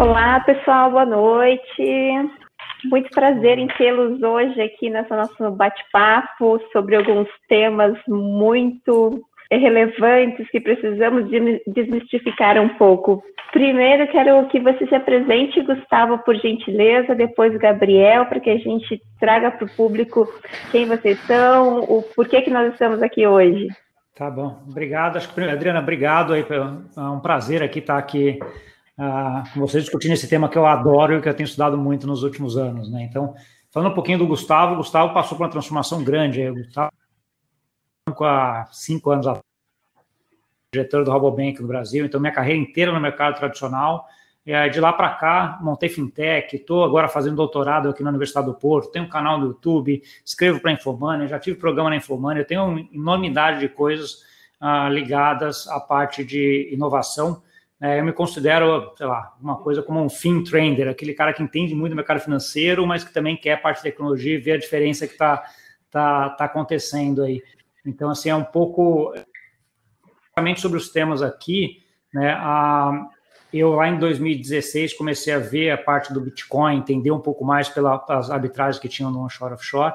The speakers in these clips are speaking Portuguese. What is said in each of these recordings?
Olá, pessoal, boa noite. Muito prazer em tê-los hoje aqui nessa nosso bate-papo sobre alguns temas muito relevantes que precisamos desmistificar um pouco. Primeiro, quero que você se apresente, Gustavo, por gentileza, depois Gabriel, para que a gente traga para o público quem vocês são, o porquê que nós estamos aqui hoje. Tá bom, obrigado. Acho que, Adriana, obrigado aí. É um prazer aqui estar aqui com vocês discutindo esse tema que eu adoro e que eu tenho estudado muito nos últimos anos, né? Então, falando um pouquinho do Gustavo, o Gustavo passou por uma transformação grande. O Gustavo há cinco anos atrás, diretor do Robobank no Brasil, então minha carreira inteira no mercado tradicional. De lá para cá, montei fintech, estou agora fazendo doutorado aqui na Universidade do Porto, tenho um canal no YouTube, escrevo para a Infomania, já tive programa na Infomania, tenho uma enormidade de coisas uh, ligadas à parte de inovação. É, eu me considero, sei lá, uma coisa como um fin trader, aquele cara que entende muito do mercado financeiro, mas que também quer a parte de tecnologia e ver a diferença que está tá, tá acontecendo aí. Então, assim, é um pouco sobre os temas aqui, né? A, eu lá em 2016 comecei a ver a parte do Bitcoin, entender um pouco mais pelas arbitragens que tinham no onshore offshore,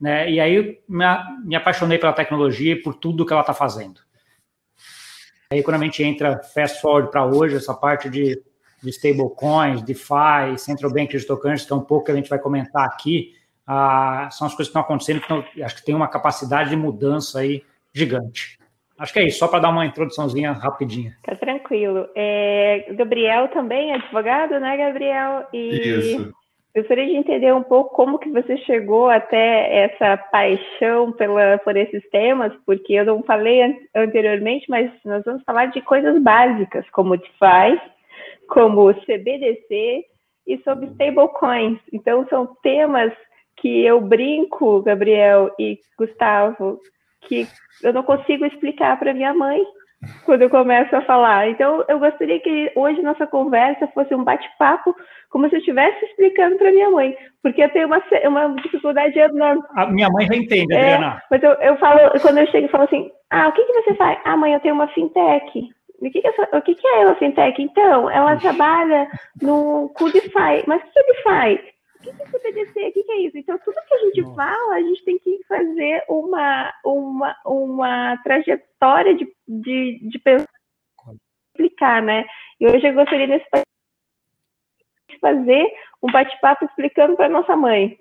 né? E aí me, me apaixonei pela tecnologia e por tudo que ela está fazendo. Aí quando a gente entra fast forward para hoje, essa parte de, de stablecoins, DeFi, central bank digital currency, que é um pouco que a gente vai comentar aqui, ah, são as coisas que estão acontecendo, que acho que tem uma capacidade de mudança aí gigante. Acho que é isso, só para dar uma introduçãozinha rapidinha. Tá tranquilo. É, Gabriel também é advogado, né, Gabriel? E isso. Gostaria de entender um pouco como que você chegou até essa paixão pela, por esses temas, porque eu não falei anteriormente, mas nós vamos falar de coisas básicas, como DeFi, como CBDC e sobre stablecoins. Então, são temas que eu brinco, Gabriel e Gustavo, que eu não consigo explicar para minha mãe quando eu começo a falar. Então, eu gostaria que hoje nossa conversa fosse um bate-papo, como se eu estivesse explicando para minha mãe, porque eu tenho uma, uma dificuldade enorme. A minha mãe já entende, é, Adriana. Mas eu, eu falo, quando eu chego e falo assim, ah, o que, que você faz? Ah, mãe, eu tenho uma fintech. O que, que, é, o que, que é uma fintech? Então, ela trabalha no Codify. Mas o que é DeFi? O que é CBDC? O que é isso? Então, tudo que a gente Nossa. fala, a gente tem que fazer uma, uma, uma trajetória de, de, de explicar, né? E hoje eu gostaria nesse fazer um bate-papo explicando para nossa mãe.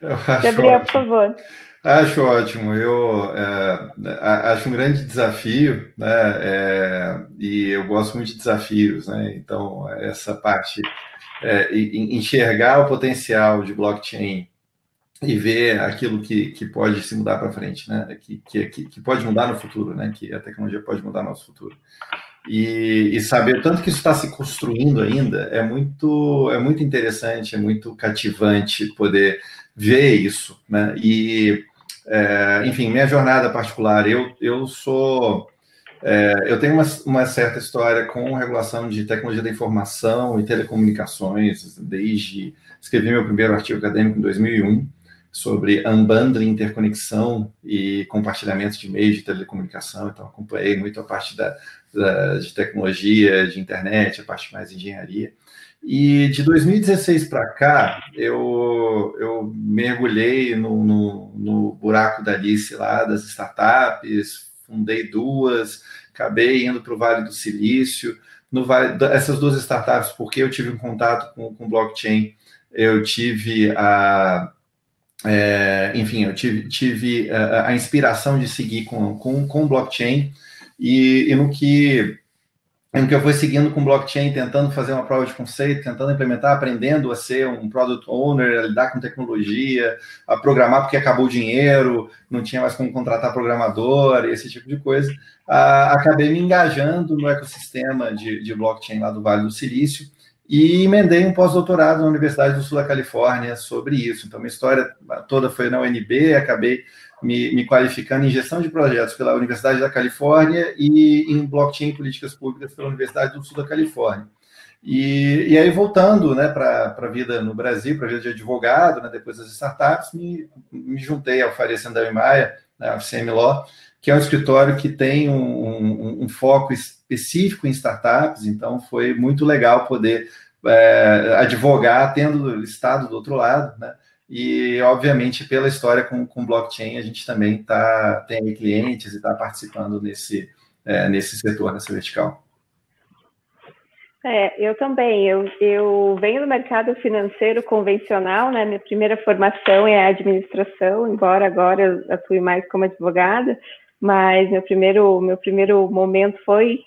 Gabriel, ótimo. por favor. Acho ótimo. Eu é, acho um grande desafio, né? É, e eu gosto muito de desafios, né? Então, essa parte é, enxergar o potencial de blockchain e ver aquilo que, que pode se mudar para frente, né? Que, que, que pode mudar no futuro, né? Que a tecnologia pode mudar no nosso futuro. E, e saber o tanto que isso está se construindo ainda é muito, é muito interessante, é muito cativante poder ver isso, né? E, é, enfim, minha jornada particular, eu, eu sou é, eu tenho uma, uma, certa história com regulação de tecnologia da informação e telecomunicações, desde escrevi meu primeiro artigo acadêmico em 2001 sobre unbundling, interconexão e compartilhamento de meios de telecomunicação, então acompanhei muito a parte da, da de tecnologia, de internet, a parte mais de engenharia. E de 2016 para cá, eu, eu mergulhei no, no, no buraco da Alice lá, das startups, fundei duas, acabei indo para o Vale do Silício. No vale, essas duas startups, porque eu tive um contato com, com blockchain, eu tive a. É, enfim, eu tive, tive a, a, inspiração de seguir com, com, com blockchain e, e no que em que eu fui seguindo com blockchain, tentando fazer uma prova de conceito, tentando implementar, aprendendo a ser um product owner, a lidar com tecnologia, a programar porque acabou o dinheiro, não tinha mais como contratar programador, esse tipo de coisa. Ah, acabei me engajando no ecossistema de, de blockchain lá do Vale do Silício e emendei um pós-doutorado na Universidade do Sul da Califórnia sobre isso. Então, minha história toda foi na UNB, acabei me, me, qualificando em gestão de projetos pela Universidade da Califórnia e em blockchain e políticas públicas pela Universidade do Sul da Califórnia. E, e aí, voltando né, para a vida no Brasil, para a vida de advogado, né, depois das startups, me, me juntei ao Faria Sandal e Maia, né, a Law, que é um escritório que tem um, um, um foco específico em startups, então foi muito legal poder é, advogar tendo estado do outro lado, né? E, obviamente, pela história com, com blockchain, a gente também tá, tem clientes e está participando nesse, é, nesse setor, nessa vertical. É, eu também. Eu, eu venho do mercado financeiro convencional, né? Minha primeira formação é administração, embora agora eu atue mais como advogada, mas meu primeiro, meu primeiro momento foi,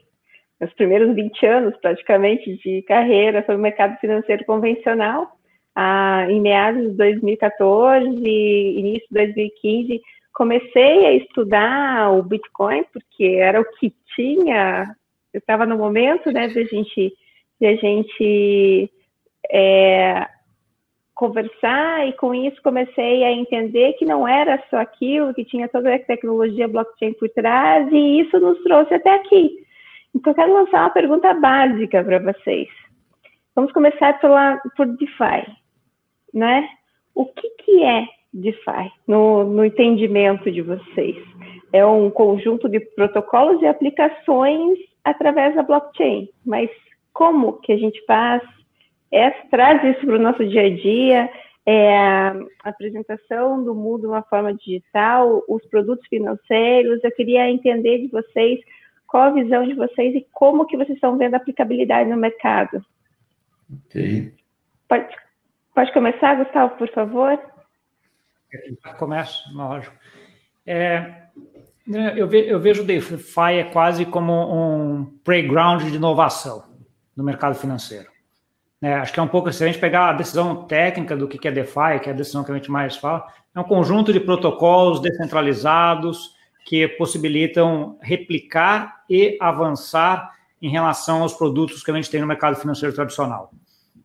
meus primeiros 20 anos praticamente de carreira foi no mercado financeiro convencional. Ah, em meados de 2014, início de 2015, comecei a estudar o Bitcoin, porque era o que tinha, eu estava no momento, né, de a gente de a gente é, conversar e com isso comecei a entender que não era só aquilo, que tinha toda a tecnologia blockchain por trás e isso nos trouxe até aqui. Então eu quero lançar uma pergunta básica para vocês. Vamos começar pela, por DeFi, né? O que, que é DeFi no, no entendimento de vocês? É um conjunto de protocolos e aplicações através da blockchain, mas como que a gente faz, é, traz isso para o nosso dia a dia, é, a apresentação do mundo de uma forma digital, os produtos financeiros. Eu queria entender de vocês qual a visão de vocês e como que vocês estão vendo a aplicabilidade no mercado. Ok. Pode, pode começar, Gustavo, por favor? Começo, lógico. É, eu, ve, eu vejo o DeFi é quase como um playground de inovação no mercado financeiro. É, acho que é um pouco, se a gente pegar a decisão técnica do que é DeFi, que é a decisão que a gente mais fala, é um conjunto de protocolos descentralizados que possibilitam replicar e avançar em relação aos produtos que a gente tem no mercado financeiro tradicional.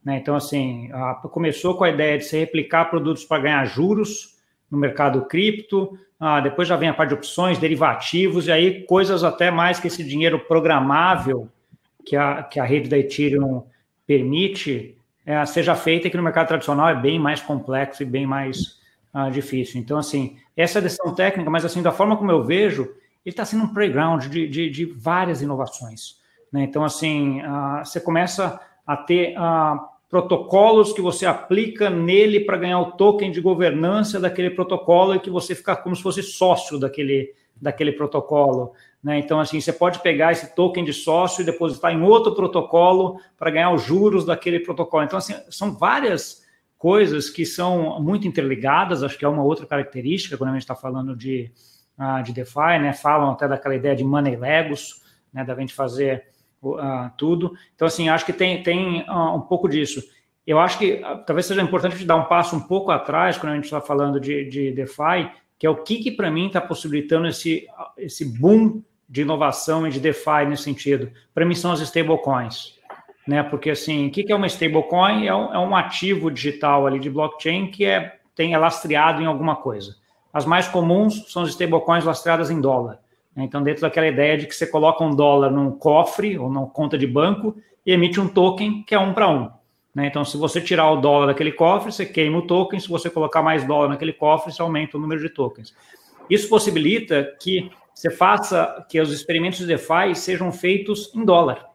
Né? Então, assim, a, começou com a ideia de se replicar produtos para ganhar juros no mercado cripto, ah, depois já vem a parte de opções, derivativos, e aí coisas até mais que esse dinheiro programável que a, que a rede da Ethereum permite é, seja feita que no mercado tradicional é bem mais complexo e bem mais uh, difícil. Então, assim, essa é a decisão técnica, mas assim, da forma como eu vejo, ele está sendo um playground de, de, de várias inovações. Né? Então, assim, uh, você começa a ter uh, protocolos que você aplica nele para ganhar o token de governança daquele protocolo e que você fica como se fosse sócio daquele, daquele protocolo. Né? Então, assim, você pode pegar esse token de sócio e depositar em outro protocolo para ganhar os juros daquele protocolo. Então, assim, são várias coisas que são muito interligadas, acho que é uma outra característica quando a gente está falando de, uh, de DeFi, né? Falam até daquela ideia de money legos, né? Da gente fazer uh, tudo. Então, assim, acho que tem, tem uh, um pouco disso. Eu acho que talvez seja importante te dar um passo um pouco atrás quando a gente está falando de, de DeFi, que é o que, que para mim está possibilitando esse, esse boom de inovação e de DeFi nesse sentido? Para mim são as stablecoins. Né? Porque assim, o que é uma stablecoin? É um, é um ativo digital ali de blockchain que é, tem, é lastreado em alguma coisa. As mais comuns são as stablecoins lastreadas em dólar. Né? Então, dentro daquela ideia de que você coloca um dólar num cofre ou numa conta de banco e emite um token que é um para um. Né? Então, se você tirar o dólar daquele cofre, você queima o token. Se você colocar mais dólar naquele cofre, você aumenta o número de tokens. Isso possibilita que você faça que os experimentos de DeFi sejam feitos em dólar,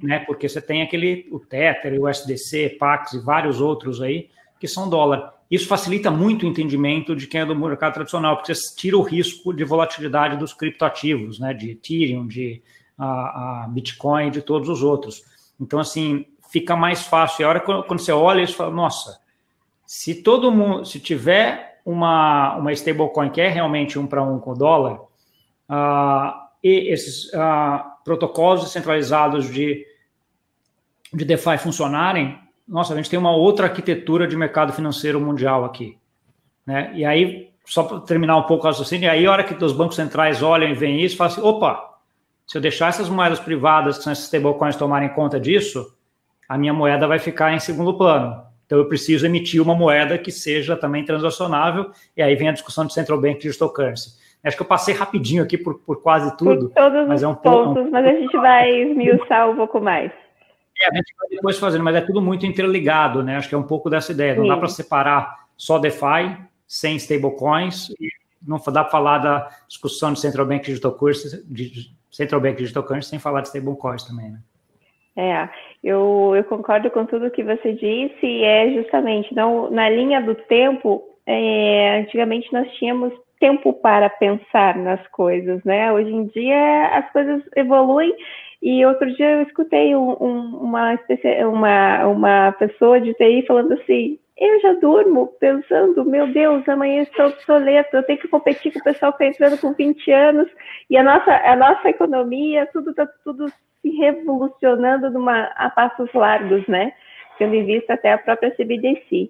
né? Porque você tem aquele o Tether, o USDC, Pax e vários outros aí que são dólar. Isso facilita muito o entendimento de quem é do mercado tradicional, porque você tira o risco de volatilidade dos criptoativos, né? De Ethereum, de a, a Bitcoin, de todos os outros. Então, assim, fica mais fácil. E a hora quando você olha, você fala, nossa, se todo mundo, se tiver uma, uma stablecoin que é realmente um para um com o dólar, uh, e esses uh, protocolos descentralizados de, de DeFi funcionarem, nossa, a gente tem uma outra arquitetura de mercado financeiro mundial aqui. Né? E aí, só para terminar um pouco o raciocínio, aí a hora que os bancos centrais olham e veem isso, falam assim, opa, se eu deixar essas moedas privadas, que são esses stablecoins, tomarem conta disso, a minha moeda vai ficar em segundo plano. Então eu preciso emitir uma moeda que seja também transacionável, e aí vem a discussão de Central Bank Digital Currency. Acho que eu passei rapidinho aqui por, por quase tudo. Por todos mas é um pontos, pouco, mas a gente vai esmiuçar um pouco mais. É, a gente vai depois fazendo, mas é tudo muito interligado, né? Acho que é um pouco dessa ideia. Não Sim. dá para separar só DeFi sem stablecoins não dá para falar da discussão de Central Bank Digital Currency, de Central Bank Digital Currency sem falar de stablecoins também, né? É, eu, eu concordo com tudo que você disse e é justamente não, na linha do tempo, é, antigamente nós tínhamos tempo para pensar nas coisas, né? Hoje em dia as coisas evoluem e outro dia eu escutei um, um, uma, uma, uma pessoa de TI falando assim, eu já durmo pensando, meu Deus, amanhã estou obsoleto, eu tenho que competir com o pessoal que está entrando com 20 anos, e a nossa, a nossa economia, tudo está tudo se revolucionando numa, a passos largos, né? Tendo em vista até a própria CBDC.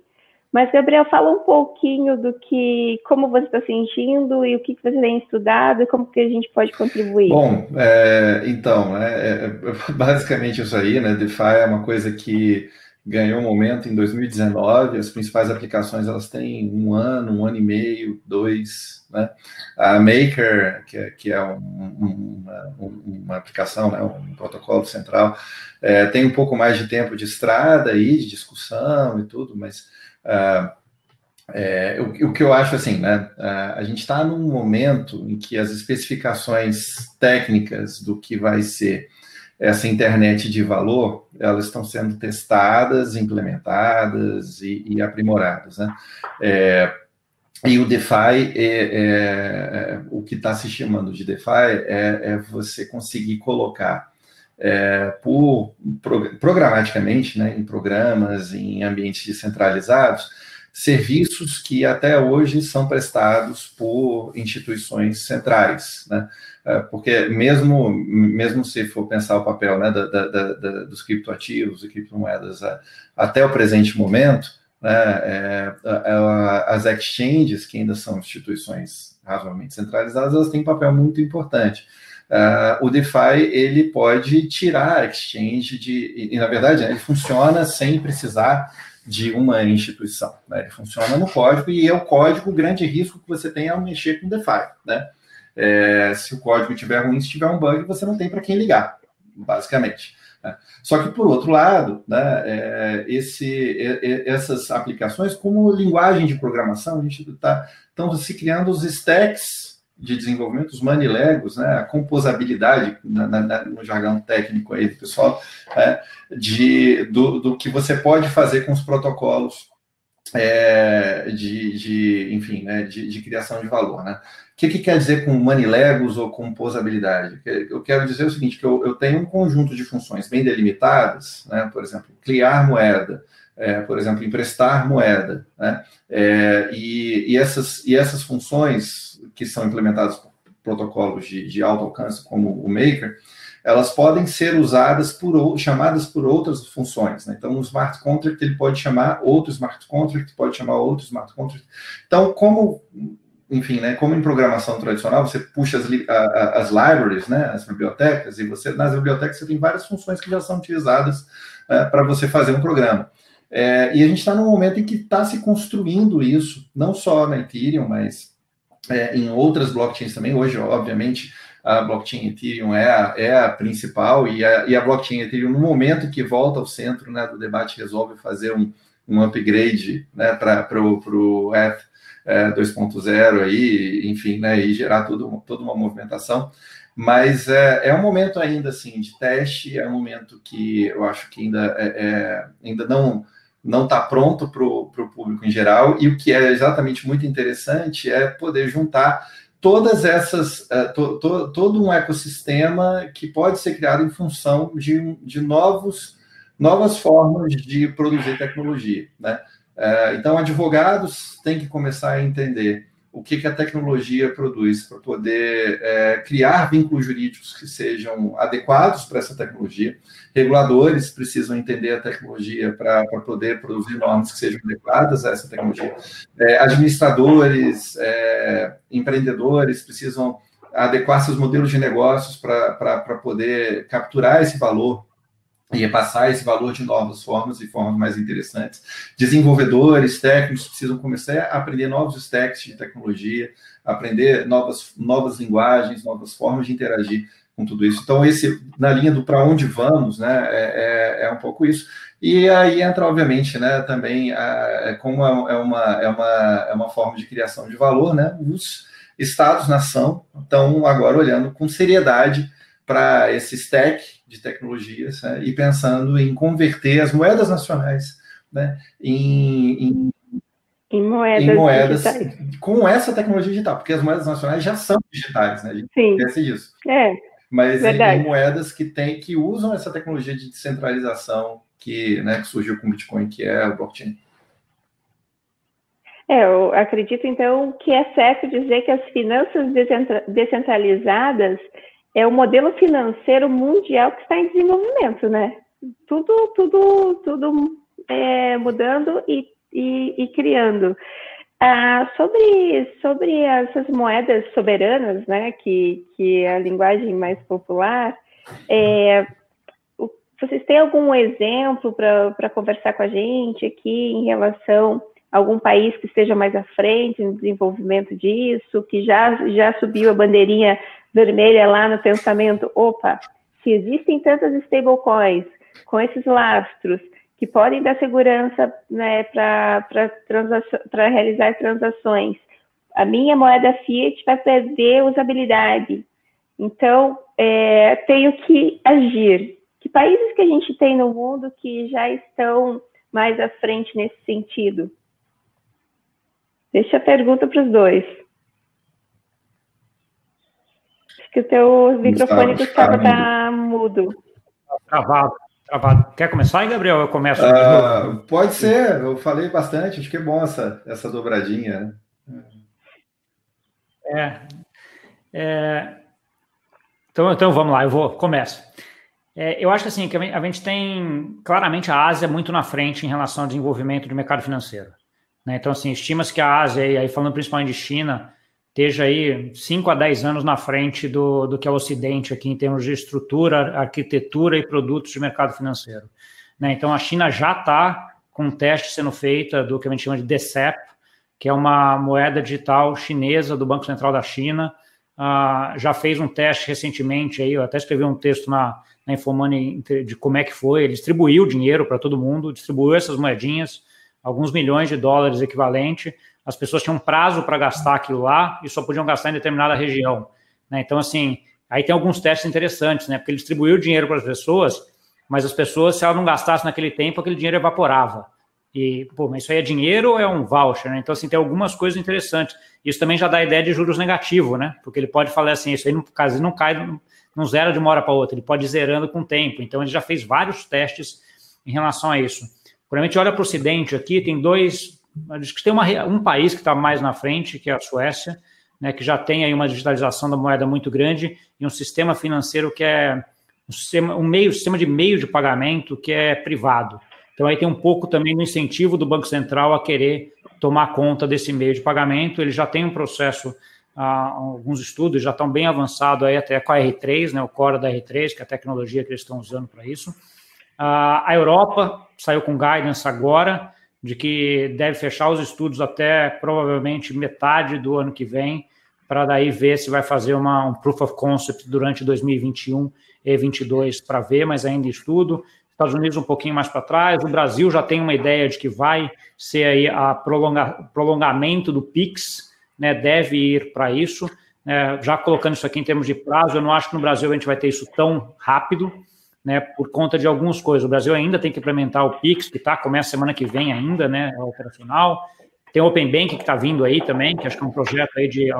Mas, Gabriel, fala um pouquinho do que, como você está sentindo e o que você tem estudado e como que a gente pode contribuir. Bom, é, então, é, é, basicamente isso aí, né? DeFi é uma coisa que ganhou um momento em 2019. As principais aplicações elas têm um ano, um ano e meio, dois. Né? A Maker, que é, que é um, um, uma, uma, aplicação, né? um protocolo central, é, tem um pouco mais de tempo de estrada aí, de discussão e tudo, mas uh, é, o, o, que eu acho assim, né? Uh, a gente está num momento em que as especificações técnicas do que vai ser essa internet de valor, elas estão sendo testadas, implementadas e, e aprimoradas. Né? É, e o DeFi, é, é, é o que está se chamando de DeFi, é, é você conseguir colocar é, por, programaticamente, né, em programas, em ambientes descentralizados, serviços que até hoje são prestados por instituições centrais, né? É, porque mesmo, mesmo se for pensar o papel né, da, da, da, dos criptoativos e criptomoedas até o presente momento, né, é, as exchanges, que ainda são instituições razoavelmente centralizadas, elas têm um papel muito importante. Uh, o DeFi ele pode tirar a exchange de. E, e na verdade, ele funciona sem precisar de uma instituição. Né? Ele funciona no código e é o código o grande risco que você tem ao mexer com DeFi. Né? É, se o código estiver ruim, se tiver um bug, você não tem para quem ligar, basicamente. Né? Só que, por outro lado, né, é, esse, essas aplicações, como linguagem de programação, a gente está se criando os stacks de desenvolvimento, os manilegos, né, a composabilidade, na, na, no jargão técnico aí do pessoal, é, de, do, do, que você pode fazer com os protocolos é, de, de, enfim, né, de, de, criação de valor. Né? O que, que quer dizer com manilegos ou composabilidade? Eu quero dizer o seguinte, que eu, eu tenho um conjunto de funções bem delimitadas, né, por exemplo, criar moeda, é, por exemplo, emprestar moeda, né? É, e, e, essas, e essas funções que são implementadas por protocolos de, de alto alcance, como o Maker, elas podem ser usadas por chamadas por outras funções. Né? Então, um smart contract ele pode chamar outro smart contract, pode chamar outro smart contract. Então, como enfim, né, como em programação tradicional, você puxa as, as libraries, né, as bibliotecas, e você nas bibliotecas você tem várias funções que já são utilizadas é, para você fazer um programa. É, e a gente está num momento em que está se construindo isso, não só na Ethereum, mas é, em outras blockchains também. Hoje, obviamente, a blockchain Ethereum é a, é a principal e a, e a blockchain Ethereum, no momento que volta ao centro né, do debate, resolve fazer um, um upgrade né, para o ETH é, 2.0 aí, enfim, né, e gerar tudo, toda uma movimentação. Mas é, é um momento ainda assim de teste, é um momento que eu acho que ainda, é, é ainda não não está pronto para o público em geral, e o que é exatamente muito interessante é poder juntar todas essas, uh, to, to, todo um ecossistema que pode ser criado em função de, de novos, novas formas de produzir tecnologia. Né? Uh, então, advogados têm que começar a entender o que, que a tecnologia produz para poder é, criar vínculos jurídicos que sejam adequados para essa tecnologia. Reguladores precisam entender a tecnologia para poder produzir normas que sejam adequadas a essa tecnologia. É, administradores, é, empreendedores precisam adequar seus modelos de negócios para poder capturar esse valor e passar esse valor de novas formas e formas mais interessantes. Desenvolvedores, técnicos precisam começar a aprender novos stacks de tecnologia, aprender novas, novas linguagens, novas formas de interagir com tudo isso. Então, esse, na linha do para onde vamos, né, é, é, é, um pouco isso. E aí entra, obviamente, né, também, a, é como é uma, é, uma, é uma forma de criação de valor, né, os estados-nação estão agora olhando com seriedade para esse stack de tecnologias né, e pensando em converter as moedas nacionais né, em, em, em moedas, em moedas com essa tecnologia digital, porque as moedas nacionais já são digitais, né? A gente Sim. esquece disso. É. Mas em, em, moedas que tem, que usam essa tecnologia de descentralização que, né, que surgiu com o Bitcoin, que é o blockchain. É, eu acredito então que é certo dizer que as finanças descentralizadas é o modelo financeiro mundial que está em desenvolvimento, né? Tudo, tudo, tudo é, mudando e, e, e criando. Ah, sobre, sobre essas moedas soberanas, né, que, que é a linguagem mais popular, é, vocês têm algum exemplo para conversar com a gente aqui em relação a algum país que esteja mais à frente no desenvolvimento disso, que já, já subiu a bandeirinha vermelha lá no pensamento, opa, se existem tantas stablecoins com esses lastros que podem dar segurança né, para realizar transações, a minha moeda fiat vai perder usabilidade. Então, é, tenho que agir. Que países que a gente tem no mundo que já estão mais à frente nesse sentido? Deixa a pergunta para os dois que o teu microfone, Gustavo, está mudo. Travado, travado. Quer começar aí, Gabriel? Eu começo. Uh, pode ser, eu falei bastante, acho que é bom essa, essa dobradinha. Né? É, é, então, então vamos lá, eu vou, começo. É, eu acho assim, que a gente tem claramente a Ásia muito na frente em relação ao desenvolvimento do mercado financeiro. Né? Então, assim, estima-se que a Ásia, e aí falando principalmente de China, esteja aí 5 a 10 anos na frente do, do que é o Ocidente aqui em termos de estrutura, arquitetura e produtos de mercado financeiro. Né? Então, a China já está com um teste sendo feito do que a gente chama de DCEP, que é uma moeda digital chinesa do Banco Central da China. Uh, já fez um teste recentemente, aí, eu até escrevi um texto na, na de como é que foi. Ele distribuiu dinheiro para todo mundo, distribuiu essas moedinhas, alguns milhões de dólares equivalente, as pessoas tinham prazo para gastar aquilo lá e só podiam gastar em determinada região. Né? Então, assim, aí tem alguns testes interessantes, né? Porque ele distribuiu dinheiro para as pessoas, mas as pessoas, se ela não gastasse naquele tempo, aquele dinheiro evaporava. E, pô, mas isso aí é dinheiro ou é um voucher, né? Então, assim, tem algumas coisas interessantes. Isso também já dá a ideia de juros negativos, né? Porque ele pode falar assim, isso aí, no caso, não cai, não zera de uma hora para outra, ele pode ir zerando com o tempo. Então, ele já fez vários testes em relação a isso. Quando a gente olha para o Ocidente aqui, tem dois Acho que tem uma, um país que está mais na frente, que é a Suécia, né, que já tem aí uma digitalização da moeda muito grande e um sistema financeiro que é um, sistema, um meio, sistema de meio de pagamento que é privado. Então aí tem um pouco também do incentivo do Banco Central a querer tomar conta desse meio de pagamento. Ele já tem um processo, ah, alguns estudos já estão bem avançados aí até com a R3, né, o core da R3, que é a tecnologia que eles estão usando para isso. Ah, a Europa saiu com guidance agora, de que deve fechar os estudos até provavelmente metade do ano que vem, para daí ver se vai fazer uma, um proof of concept durante 2021 e 2022 para ver, mas ainda estudo. Estados Unidos um pouquinho mais para trás, o Brasil já tem uma ideia de que vai ser aí a prolonga, prolongamento do PIX, né, deve ir para isso. É, já colocando isso aqui em termos de prazo, eu não acho que no Brasil a gente vai ter isso tão rápido, né, por conta de algumas coisas. O Brasil ainda tem que implementar o Pix, que tá, começa semana que vem ainda, né, é operacional. Tem o Open Bank que está vindo aí também, que acho que é um projeto aí de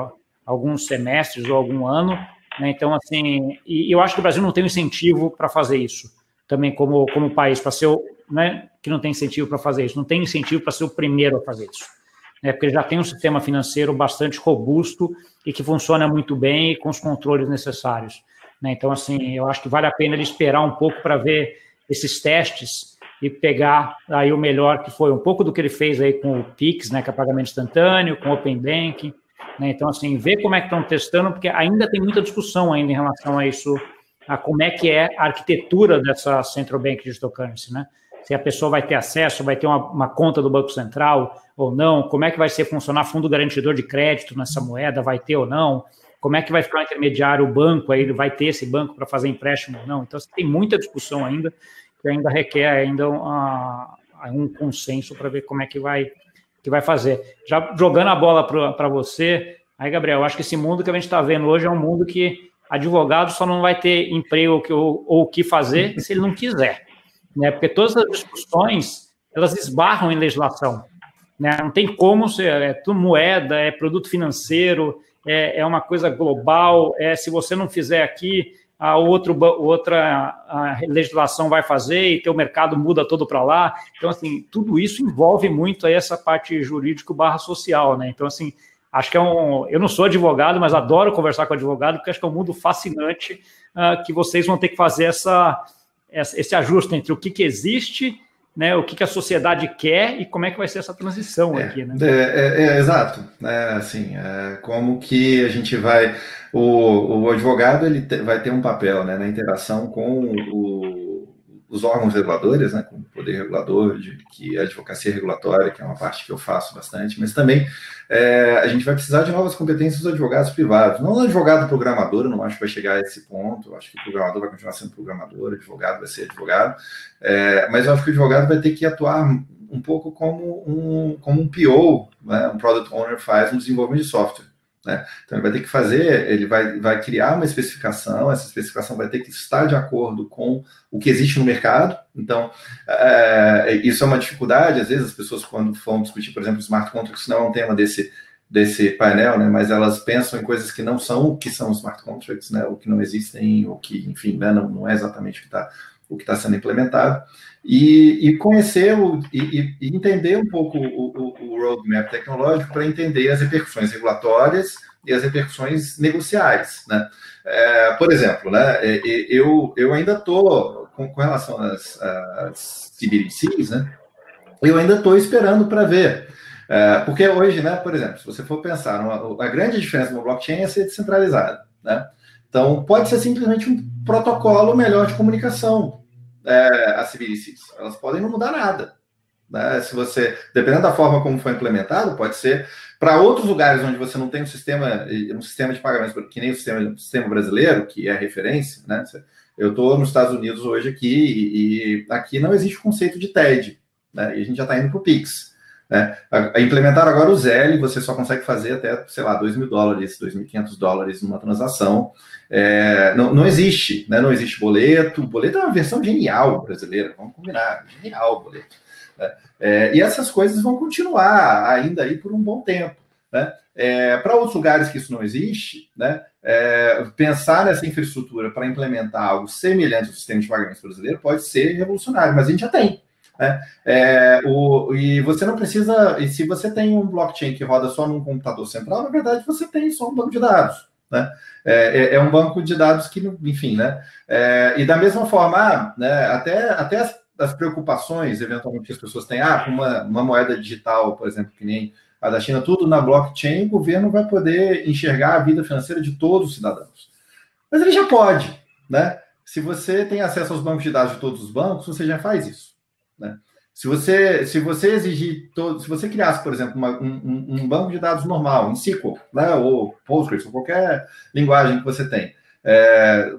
alguns semestres ou algum ano. Né, então, assim, e eu acho que o Brasil não tem incentivo para fazer isso, também como, como país, para ser o, né, que não tem incentivo para fazer isso, não tem incentivo para ser o primeiro a fazer isso. Né, porque já tem um sistema financeiro bastante robusto e que funciona muito bem e com os controles necessários. Né? Então, assim, eu acho que vale a pena ele esperar um pouco para ver esses testes e pegar aí o melhor que foi um pouco do que ele fez aí com o Pix, né, que é pagamento instantâneo, com o Open Bank, né? Então, assim, ver como é que estão testando, porque ainda tem muita discussão ainda em relação a isso, a como é que é a arquitetura dessa Central Bank Digital Currency, né? Se a pessoa vai ter acesso, vai ter uma, uma conta do Banco Central ou não, como é que vai ser funcionar fundo garantidor de crédito nessa moeda, vai ter ou não, como é que vai ficar o intermediário, o banco, aí vai ter esse banco para fazer empréstimo ou não. Então, assim, tem muita discussão ainda, que ainda requer ainda uma, um consenso para ver como é que vai, que vai fazer. Já jogando a bola para você, Aí, Gabriel, acho que esse mundo que a gente está vendo hoje é um mundo que advogado só não vai ter emprego ou o que fazer se ele não quiser. Né? Porque todas as discussões, elas esbarram em legislação. Né? Não tem como ser, é moeda, é produto financeiro, é, é uma coisa global, é se você não fizer aqui, a outro, outra a legislação vai fazer e teu mercado muda todo para lá. Então, assim, tudo isso envolve muito essa parte jurídico barra social, né? Então, assim, acho que é um... Eu não sou advogado, mas adoro conversar com advogado, porque acho que é um mundo fascinante uh, que vocês vão ter que fazer essa, esse ajuste entre o que, que existe né, o que, que, a sociedade quer e como é que vai ser essa transição é, aqui, né? É, é, é exato, é, assim, é, como que a gente vai, o, o advogado ele te, vai ter um papel, né, na interação com o os órgãos reguladores, né, como o poder regulador, de, que é a advocacia regulatória, que é uma parte que eu faço bastante, mas também é, a gente vai precisar de novas competências dos advogados privados. Não advogado programador, eu não acho que vai chegar a esse ponto, eu acho que o programador vai continuar sendo programador, advogado vai ser advogado, é, mas eu acho que o advogado vai ter que atuar um pouco como um, como um PO, né, um Product Owner faz no desenvolvimento de software. Né? Então, ele vai ter que fazer, ele vai, vai criar uma especificação, essa especificação vai ter que estar de acordo com o que existe no mercado. Então, é, isso é uma dificuldade, às vezes as pessoas, quando vão discutir, por exemplo, smart contracts, não é um tema desse, desse painel, né? mas elas pensam em coisas que não são o que são smart contracts, né? o que não existem, o que, enfim, né? não, não é exatamente o que está o que está sendo implementado, e, e conhecer o, e, e, entender um pouco o, o, o roadmap tecnológico para entender as repercussões regulatórias e as repercussões negociais. Né? É, por exemplo, né, eu, eu ainda estou, com, com, relação às, às CBDCs, né, eu ainda estou esperando para ver. É, porque hoje, né, por exemplo, se você for pensar, a grande diferença no blockchain é ser descentralizado. Né? Então, pode ser simplesmente um protocolo melhor de comunicação, é, as CBDCs. Elas podem não mudar nada. Né? Se você, dependendo da forma como foi implementado, pode ser para outros lugares onde você não tem um sistema, um sistema de pagamentos, que nem o sistema, sistema brasileiro, que é referência, né? Eu estou nos Estados Unidos hoje aqui e, e aqui não existe o conceito de TED, né? E a gente já está indo para o Pix. Né? A, implementar agora o Zelle, você só consegue fazer até, sei lá, 2 mil dólares, 2.500 dólares numa transação. É, não, não existe, né? não existe boleto. Boleto é uma versão genial brasileira, vamos combinar, genial o boleto. Né? É, e essas coisas vão continuar ainda aí por um bom tempo. Né? É, para outros lugares que isso não existe, né? É, pensar nessa infraestrutura para implementar algo semelhante ao sistema de pagamentos brasileiro pode ser revolucionário, mas a gente já tem. Né? É, o, e você não precisa. E se você tem um blockchain que roda só num computador central, na verdade você tem só um banco de dados. Né? É, é, é um banco de dados que, enfim, né? É, e da mesma forma, ah, né, até, até as, as, preocupações, eventualmente, que as pessoas têm, ah, uma, uma moeda digital, por exemplo, que nem a da China, tudo na blockchain, o governo vai poder enxergar a vida financeira de todos os cidadãos. Mas ele já pode, né? Se você tem acesso aos bancos de dados de todos os bancos, você já faz isso. Né? Se você, se você exigir, todo, se você criasse, por exemplo, uma, um, um, banco de dados normal, em SQL, né, ou Postgres, ou qualquer linguagem que você tem, é,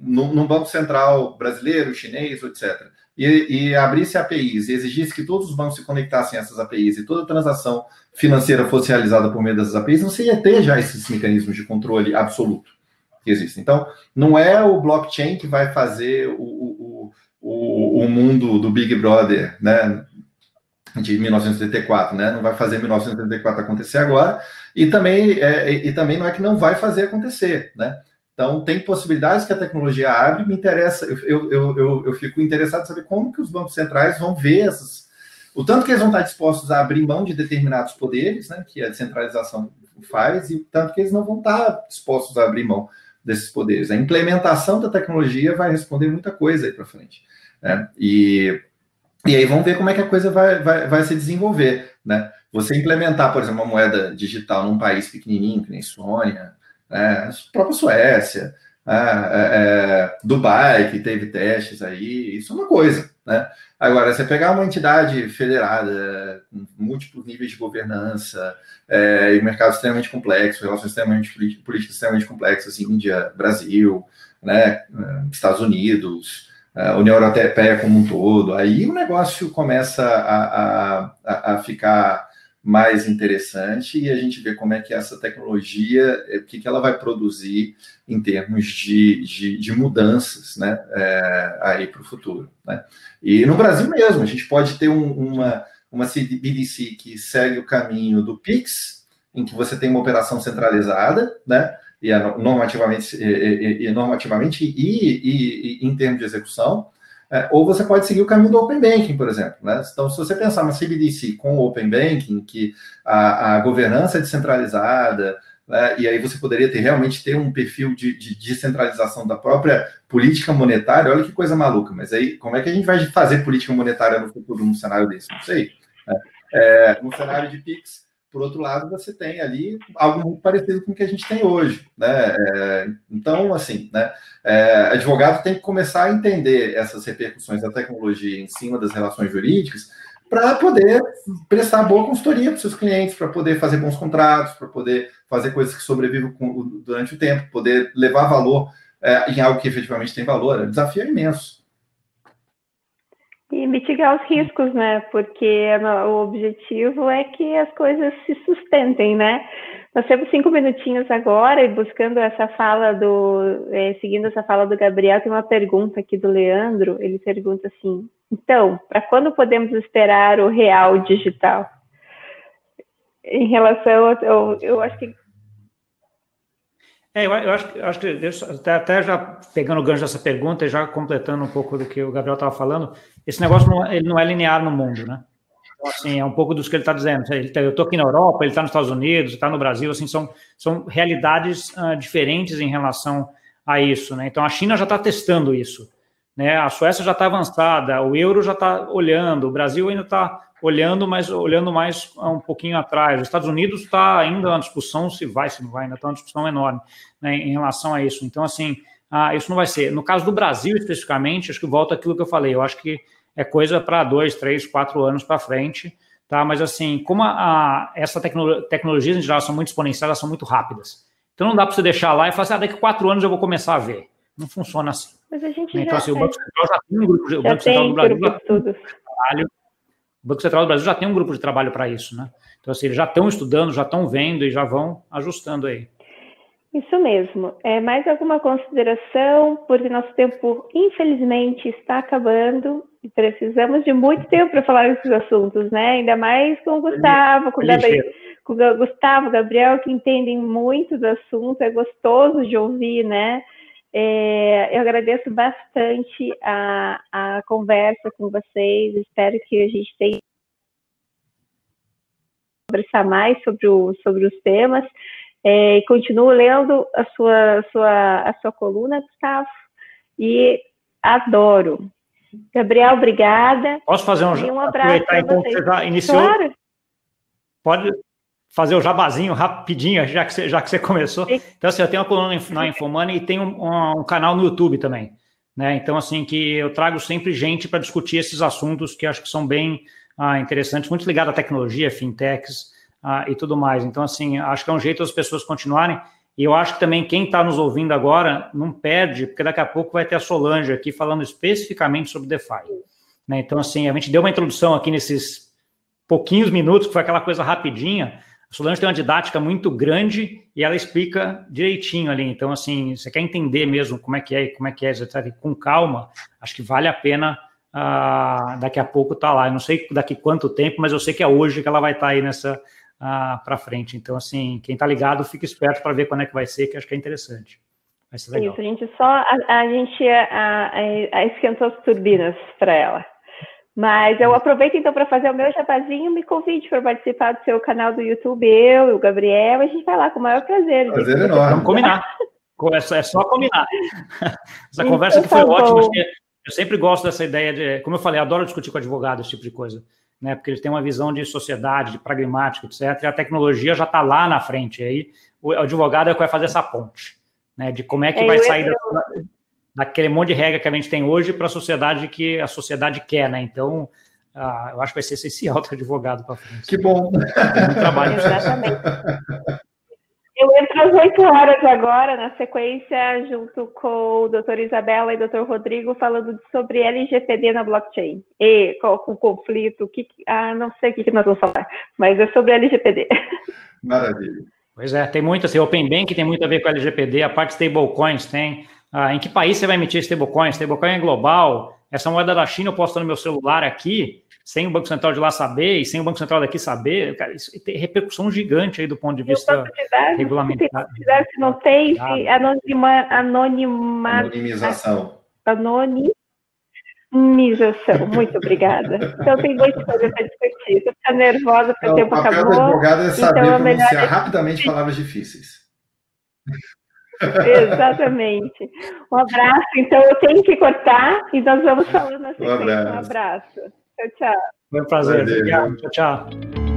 num, num, banco central brasileiro, chinês, etc., e, e abrisse APIs e exigisse que todos os bancos se conectassem a essas APIs e toda transação financeira fosse realizada por meio dessas APIs, você ia ter já esses mecanismos de controle absoluto que existem. Então, não é o blockchain que vai fazer o, o, o, o mundo do Big Brother, né? De 1984, né? Não vai fazer 1984 acontecer agora, e também, é, e também não é que não vai fazer acontecer, né? Então, tem possibilidades que a tecnologia abre, me interessa, eu, eu, eu, eu fico interessado em saber como que os bancos centrais vão ver essas, o tanto que eles vão estar dispostos a abrir mão de determinados poderes, né, que a descentralização faz, e o tanto que eles não vão estar dispostos a abrir mão desses poderes. A implementação da tecnologia vai responder muita coisa aí para frente. Né? E, e aí vamos ver como é que a coisa vai, vai, vai se desenvolver. Né? Você implementar, por exemplo, uma moeda digital num país pequenininho, que nem Sônia, né? a própria Suécia, né? é, é, Dubai, que teve testes aí, isso é uma coisa. Né? Agora, você pegar uma entidade federada, com múltiplos níveis de governança, é, e um mercado extremamente complexo, relações extremamente políticas extremamente complexas, assim, Índia, Brasil, né, Estados Unidos, a União Europeia como um todo, aí o negócio começa a, a, a ficar mais interessante e a gente vê como é que essa tecnologia, o que, que ela vai produzir em termos de, de, de mudanças né, é, aí para o futuro. Né? E no Brasil mesmo, a gente pode ter um, uma, uma CBDC que segue o caminho do PIX, em que você tem uma operação centralizada, né? E é normativamente, e, e, normativamente e, e, em termos de execução, é, ou você pode seguir o caminho do Open Banking, por exemplo. Né? Então, se você pensar uma CBDC com o Open Banking, que a, a governança é descentralizada, né? e aí você poderia ter realmente ter um perfil de, de descentralização da própria política monetária, olha que coisa maluca, mas aí como é que a gente vai fazer política monetária no futuro num cenário desse? Não sei. Né? É, cenário de PIX, por outro lado, você tem ali algo muito parecido com o que a gente tem hoje. Né? É, então, assim, né, é, advogado tem que começar a entender essas repercussões da tecnologia em cima das relações jurídicas para poder prestar boa consultoria para seus clientes, para poder fazer bons contratos, para poder fazer coisas que sobrevivam durante o tempo, poder levar valor é, em algo que efetivamente tem valor. O desafio é imenso. Mitigar os riscos, né? Porque o objetivo é que as coisas se sustentem, né? Nós temos cinco minutinhos agora e buscando essa fala do, é, seguindo essa fala do Gabriel, tem uma pergunta aqui do Leandro. Ele pergunta assim: então, para quando podemos esperar o real digital? Em relação, eu, eu acho que é, eu, eu, acho, eu acho que, até, até, já pegando o gancho dessa pergunta e já completando um pouco do que o Gabriel estava falando, esse negócio não, ele não é linear no mundo, né? Então, assim, é um pouco dos que ele está dizendo. Ele tá, eu estou aqui na Europa, ele está nos Estados Unidos, está no Brasil, assim, são, são realidades uh, diferentes em relação a isso, né? Então, a China já está testando isso, né? A Suécia já está avançada, o euro já está olhando, o Brasil ainda está olhando, mas olhando mais um pouquinho atrás. Os Estados Unidos está ainda uma discussão se vai, se não vai, ainda está uma discussão enorme né, em relação a isso. Então, assim, ah, isso não vai ser. No caso do Brasil, especificamente, acho que volta aquilo que eu falei. Eu acho que é coisa para dois, três, quatro anos para frente, tá? Mas, assim, como a, a, essa tecno, tecnologias em geral são muito exponenciais, elas são muito rápidas. Então, não dá para você deixar lá e falar assim, ah, daqui quatro anos eu vou começar a ver. Não funciona assim. Mas a gente então, já, assim, o Banco Central já tem um grupo de, o Banco Central do Brasil já tem um trabalho o Banco Central do Brasil já tem um grupo de trabalho para isso, né? Então, assim, eles já estão estudando, já estão vendo e já vão ajustando aí. Isso mesmo. É, mais alguma consideração? Porque nosso tempo, infelizmente, está acabando e precisamos de muito tempo para falar desses assuntos, né? Ainda mais com o Gustavo, com o, Gabriel, com o Gustavo, Gabriel, que entendem muito do assunto, é gostoso de ouvir, né? É, eu agradeço bastante a, a conversa com vocês. Espero que a gente tenha conversar mais sobre, o, sobre os temas. É, continuo lendo a sua, sua, a sua coluna, Gustavo, e adoro. Gabriel, obrigada. Posso fazer um, e um abraço aproveitar então você já iniciou? Claro. Pode, fazer o jabazinho rapidinho, já que você, já que você começou. Então, assim, eu tenho uma coluna na Infomoney e tenho um, um, canal no YouTube também. Né? Então, assim, que eu trago sempre gente para discutir esses assuntos que acho que são bem ah, interessantes, muito ligados à tecnologia, fintechs ah, e tudo mais. Então, assim, acho que é um jeito das pessoas continuarem. E eu acho que também quem está nos ouvindo agora não perde, porque daqui a pouco vai ter a Solange aqui falando especificamente sobre DeFi. Né? Então, assim, a gente deu uma introdução aqui nesses pouquinhos minutos, que foi aquela coisa rapidinha, a Solange tem uma didática muito grande e ela explica direitinho ali. Então, assim, você quer entender mesmo como é que é, como é que é, etc., com calma, acho que vale a pena uh, daqui a pouco estar tá lá. Eu não sei daqui quanto tempo, mas eu sei que é hoje que ela vai estar tá aí nessa uh, ah, para frente. Então, assim, quem está ligado, fica esperto para ver quando é que vai ser, que acho que é interessante. Vai ser legal. Isso, a gente só a, a gente a, a, esquentou as turbinas para ela. Mas eu aproveito então para fazer o meu jabazinho, me convide para participar do seu canal do YouTube, eu e o Gabriel, a gente vai lá com o maior prazer. Prazer enorme. Vamos combinar. É só combinar. Essa conversa que foi tá ótima. Eu sempre gosto dessa ideia de, como eu falei, adoro discutir com advogado esse tipo de coisa, né? Porque eles têm uma visão de sociedade, de pragmática, etc. E a tecnologia já está lá na frente. E aí o advogado é que vai fazer essa ponte, né? De como é que é, vai sair eu... da daquele monte de regra que a gente tem hoje para a sociedade que a sociedade quer, né? Então, ah, eu acho que vai ser essencial ter advogado para frente. Que bom. Muito trabalho. Exatamente. Eu entro às 8 horas agora, na sequência, junto com o doutor Isabela e o doutor Rodrigo, falando sobre LGPD na blockchain. E qual o conflito, que, ah, não sei o que, que nós vamos falar, mas é sobre LGPD. Maravilha. Pois é, tem muito, assim, Open Bank tem muito a ver com LGPD, a parte stablecoins tem. Ah, em que país você vai emitir stablecoin? Stablecoin é global. Essa moeda da China eu posso estar no meu celular aqui, sem o Banco Central de lá saber e sem o Banco Central daqui saber, cara, isso tem repercussão gigante aí do ponto de vista regulamentar. Se não tem, se anonima, anonima, anonimização. Anonimização, muito obrigada. Então tem muita coisa para discutir. Você fica nervosa porque o tempo acabou. O papel do advogado é saber então, é pronunciar rapidamente palavras difíceis. Exatamente. Um abraço. Então eu tenho que cortar e nós vamos falando assim. Um abraço. Um abraço. Tchau, tchau. Foi um prazer. Obrigado. Tchau, tchau.